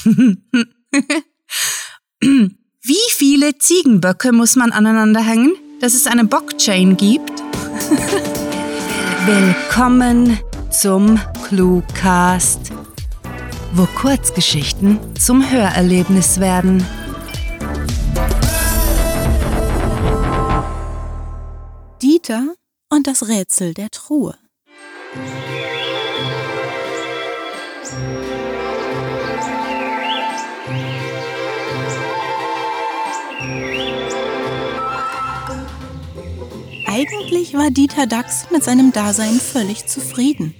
Wie viele Ziegenböcke muss man aneinander hängen, dass es eine Bockchain gibt? Willkommen zum Cluecast, wo Kurzgeschichten zum Hörerlebnis werden. Dieter und das Rätsel der Truhe. Eigentlich war Dieter Dachs mit seinem Dasein völlig zufrieden.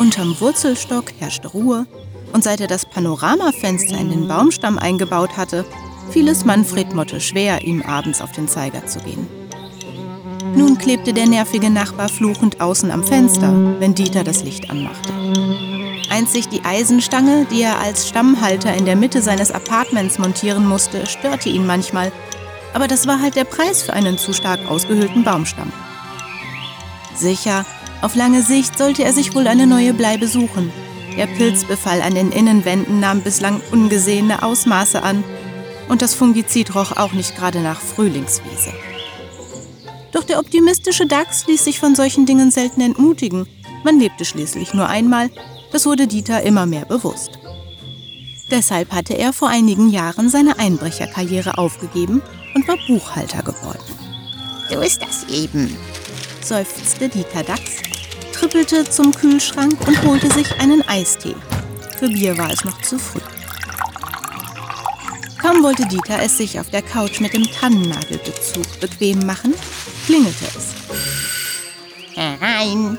Unterm Wurzelstock herrschte Ruhe und seit er das Panoramafenster in den Baumstamm eingebaut hatte, fiel es Manfred Motte schwer, ihm abends auf den Zeiger zu gehen. Nun klebte der nervige Nachbar fluchend außen am Fenster, wenn Dieter das Licht anmachte. Einzig die Eisenstange, die er als Stammhalter in der Mitte seines Appartements montieren musste, störte ihn manchmal aber das war halt der Preis für einen zu stark ausgehöhlten Baumstamm. Sicher, auf lange Sicht sollte er sich wohl eine neue Bleibe suchen. Der Pilzbefall an den Innenwänden nahm bislang ungesehene Ausmaße an und das Fungizid roch auch nicht gerade nach Frühlingswiese. Doch der optimistische Dachs ließ sich von solchen Dingen selten entmutigen. Man lebte schließlich nur einmal, das wurde Dieter immer mehr bewusst. Deshalb hatte er vor einigen Jahren seine Einbrecherkarriere aufgegeben und war Buchhalter geworden. So ist das eben, seufzte Dieter Dachs, trippelte zum Kühlschrank und holte sich einen Eistee. Für Bier war es noch zu früh. Kaum wollte Dieter es sich auf der Couch mit dem Tannennadelbezug bequem machen, klingelte es. Herein,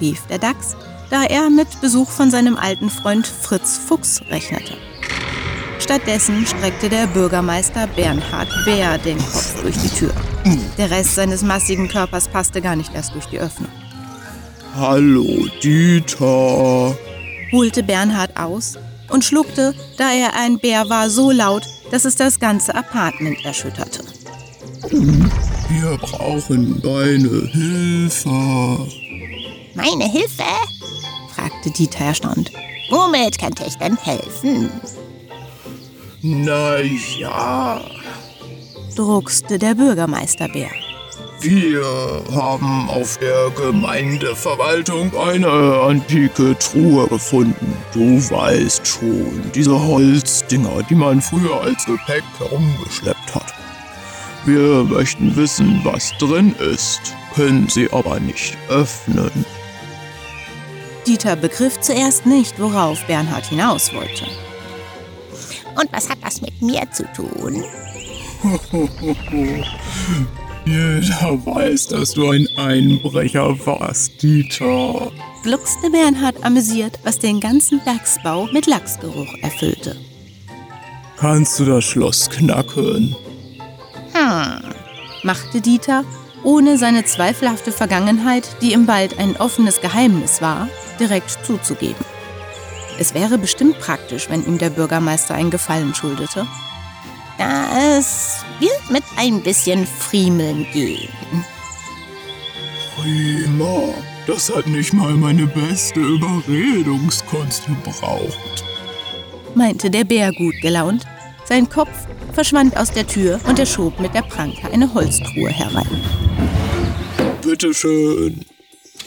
rief der Dachs, da er mit Besuch von seinem alten Freund Fritz Fuchs rechnete. Stattdessen streckte der Bürgermeister Bernhard Bär den Kopf durch die Tür. Der Rest seines massigen Körpers passte gar nicht erst durch die Öffnung. Hallo, Dieter, holte Bernhard aus und schluckte, da er ein Bär war, so laut, dass es das ganze Apartment erschütterte. Wir brauchen deine Hilfe. Meine Hilfe? fragte Dieter erstaunt. Womit könnte ich denn helfen? Na ja, druckste der Bürgermeisterbär. Wir haben auf der Gemeindeverwaltung eine antike Truhe gefunden. Du weißt schon, diese Holzdinger, die man früher als Gepäck herumgeschleppt hat. Wir möchten wissen, was drin ist, können sie aber nicht öffnen. Dieter begriff zuerst nicht, worauf Bernhard hinaus wollte. Und was hat das mit mir zu tun? Jeder weiß, dass du ein Einbrecher warst, Dieter. Gluckste Bernhard amüsiert, was den ganzen Dachsbau mit Lachsgeruch erfüllte. Kannst du das Schloss knacken? Hm, machte Dieter, ohne seine zweifelhafte Vergangenheit, die ihm bald ein offenes Geheimnis war, direkt zuzugeben. Es wäre bestimmt praktisch, wenn ihm der Bürgermeister einen Gefallen schuldete. Das wird mit ein bisschen Friemeln gehen. Prima. Das hat nicht mal meine beste Überredungskunst gebraucht, meinte der Bär gut gelaunt. Sein Kopf verschwand aus der Tür und er schob mit der Pranke eine Holztruhe herein. Bitteschön.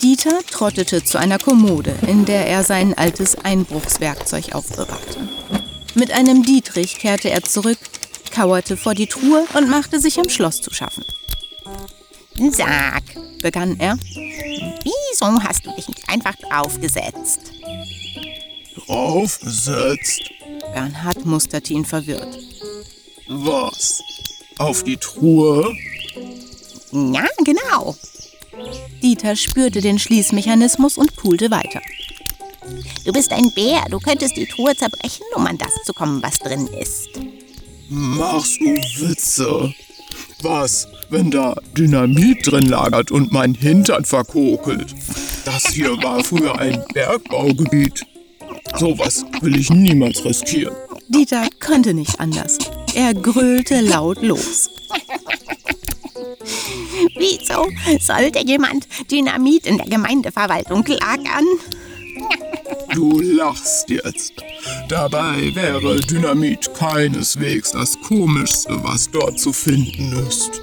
Dieter trottete zu einer Kommode, in der er sein altes Einbruchswerkzeug aufbewahrte. Mit einem Dietrich kehrte er zurück, kauerte vor die Truhe und machte sich am Schloss zu schaffen. Sag, begann er, wieso hast du dich nicht einfach draufgesetzt? Draufgesetzt? Bernhard musterte ihn verwirrt. Was? Auf die Truhe? Ja, genau. Dieter spürte den Schließmechanismus und pulte weiter. Du bist ein Bär, du könntest die Truhe zerbrechen, um an das zu kommen, was drin ist. Machst du Witze? Was, wenn da Dynamit drin lagert und mein Hintern verkokelt? Das hier war früher ein Bergbaugebiet. Sowas will ich niemals riskieren. Dieter konnte nicht anders. Er grölte laut los. Wieso sollte jemand Dynamit in der Gemeindeverwaltung lagern? Du lachst jetzt. Dabei wäre Dynamit keineswegs das Komischste, was dort zu finden ist.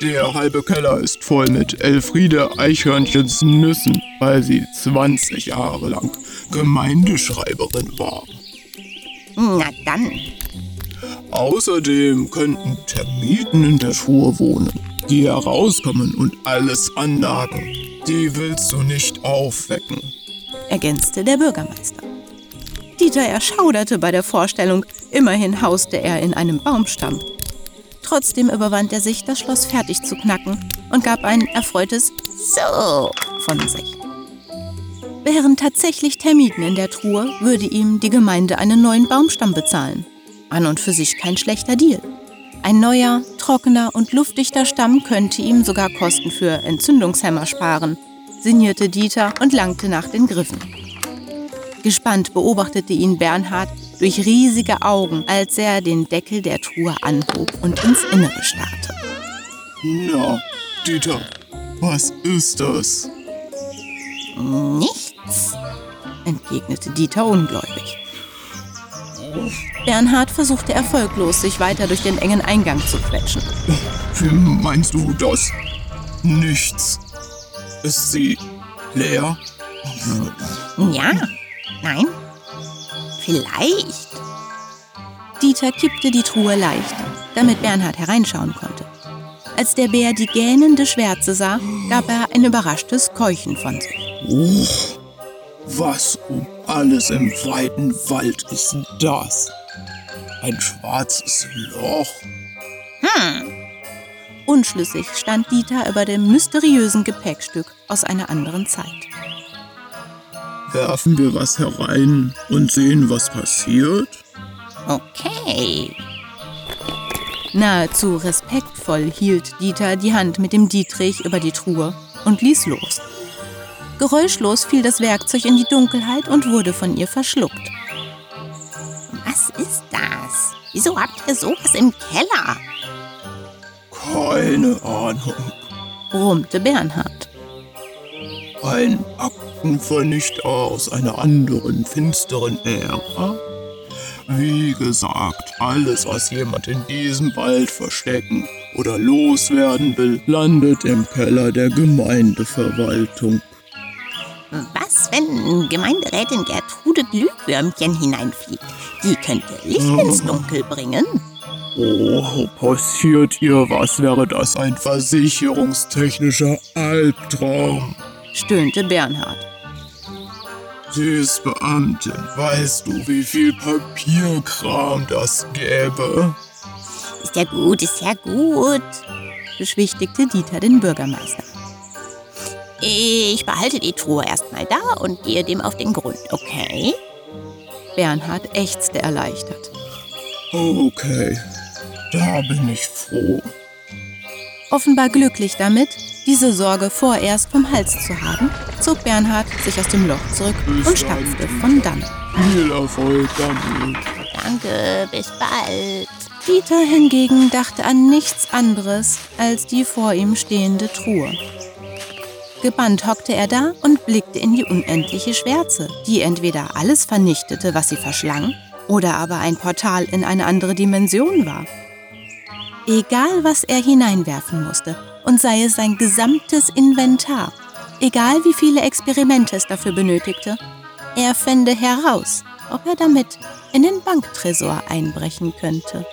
Der halbe Keller ist voll mit Elfriede Eichhörnchens Nüssen, weil sie 20 Jahre lang Gemeindeschreiberin war. Na dann. Außerdem könnten Termiten in der Truhe wohnen, die herauskommen und alles annagen. Die willst du nicht aufwecken. ergänzte der Bürgermeister. Dieter erschauderte bei der Vorstellung, immerhin hauste er in einem Baumstamm. Trotzdem überwand er sich, das Schloss fertig zu knacken und gab ein erfreutes So. von sich. Wären tatsächlich Termiten in der Truhe, würde ihm die Gemeinde einen neuen Baumstamm bezahlen. An und für sich kein schlechter Deal. Ein neuer, trockener und luftdichter Stamm könnte ihm sogar Kosten für Entzündungshemmer sparen, sinnierte Dieter und langte nach den Griffen. Gespannt beobachtete ihn Bernhard durch riesige Augen, als er den Deckel der Truhe anhob und ins Innere starrte. Na, Dieter, was ist das? Nichts. entgegnete Dieter ungläubig. Bernhard versuchte erfolglos, sich weiter durch den engen Eingang zu quetschen. Wie meinst du das? Nichts. Ist sie leer? Ja. Nein. Vielleicht. Dieter kippte die Truhe leicht, damit Bernhard hereinschauen konnte. Als der Bär die gähnende Schwärze sah, gab er ein überraschtes Keuchen von sich. Oh, was um alles im weiten Wald ist das? Ein schwarzes Loch? Unschlüssig stand Dieter über dem mysteriösen Gepäckstück aus einer anderen Zeit. Werfen wir was herein und sehen, was passiert? Okay. Nahezu respektvoll hielt Dieter die Hand mit dem Dietrich über die Truhe und ließ los. Geräuschlos fiel das Werkzeug in die Dunkelheit und wurde von ihr verschluckt. Was ist das? Wieso habt ihr sowas im Keller? Keine Ahnung. brummte Bernhard. Ein Aktenvernichter aus einer anderen, finsteren Ära? Wie gesagt, alles, was jemand in diesem Wald verstecken oder loswerden will, landet im Keller der Gemeindeverwaltung. Was, wenn Gemeinderätin Gertrude Glühwürmchen hineinfliegt? Die könnte Licht ins Dunkel bringen. Oh, passiert ihr was, wäre das ein versicherungstechnischer Albtraum. stöhnte Bernhard. Sie ist Beamtin. Weißt du, wie viel Papierkram das gäbe? Ist ja gut, ist ja gut. beschwichtigte Dieter den Bürgermeister. Ich behalte die Truhe erstmal da und gehe dem auf den Grund, okay? Bernhard ächzte erleichtert. Okay, da bin ich froh. Offenbar glücklich damit, diese Sorge vorerst vom Hals zu haben, zog Bernhard sich aus dem Loch zurück und stapfte von dannen. Viel Erfolg damit. Danke, bis bald. Dieter hingegen dachte an nichts anderes als die vor ihm stehende Truhe. Gebannt hockte er da und blickte in die unendliche Schwärze, die entweder alles vernichtete, was sie verschlang, oder aber ein Portal in eine andere Dimension war. Egal, was er hineinwerfen musste, und sei es sein gesamtes Inventar, egal wie viele Experimente es dafür benötigte, er fände heraus, ob er damit in den Banktresor einbrechen könnte.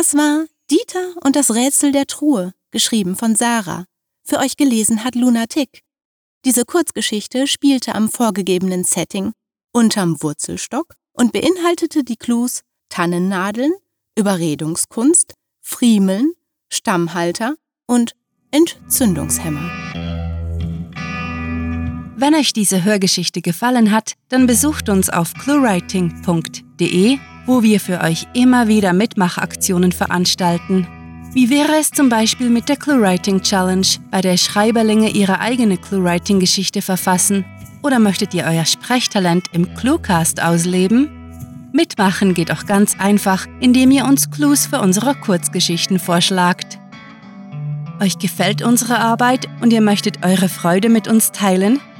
Das war Dieter und das Rätsel der Truhe, geschrieben von Sarah. Für euch gelesen hat Lunatic. Diese Kurzgeschichte spielte am vorgegebenen Setting unterm Wurzelstock und beinhaltete die Clues Tannennadeln, Überredungskunst, Friemeln, Stammhalter und Entzündungshemmer. Wenn euch diese Hörgeschichte gefallen hat, dann besucht uns auf cluewriting.de, wo wir für euch immer wieder Mitmachaktionen veranstalten. Wie wäre es zum Beispiel mit der ClueWriting Challenge, bei der Schreiberlinge ihre eigene ClueWriting-Geschichte verfassen? Oder möchtet ihr euer Sprechtalent im Cluecast ausleben? Mitmachen geht auch ganz einfach, indem ihr uns Clues für unsere Kurzgeschichten vorschlagt. Euch gefällt unsere Arbeit und ihr möchtet eure Freude mit uns teilen?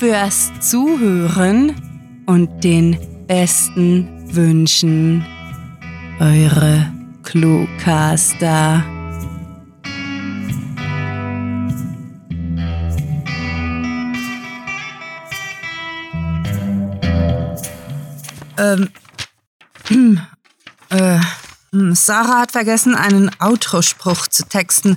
fürs Zuhören und den besten Wünschen. Eure Cluecaster. Ähm, äh, hm, Sarah hat vergessen, einen Outro-Spruch zu texten.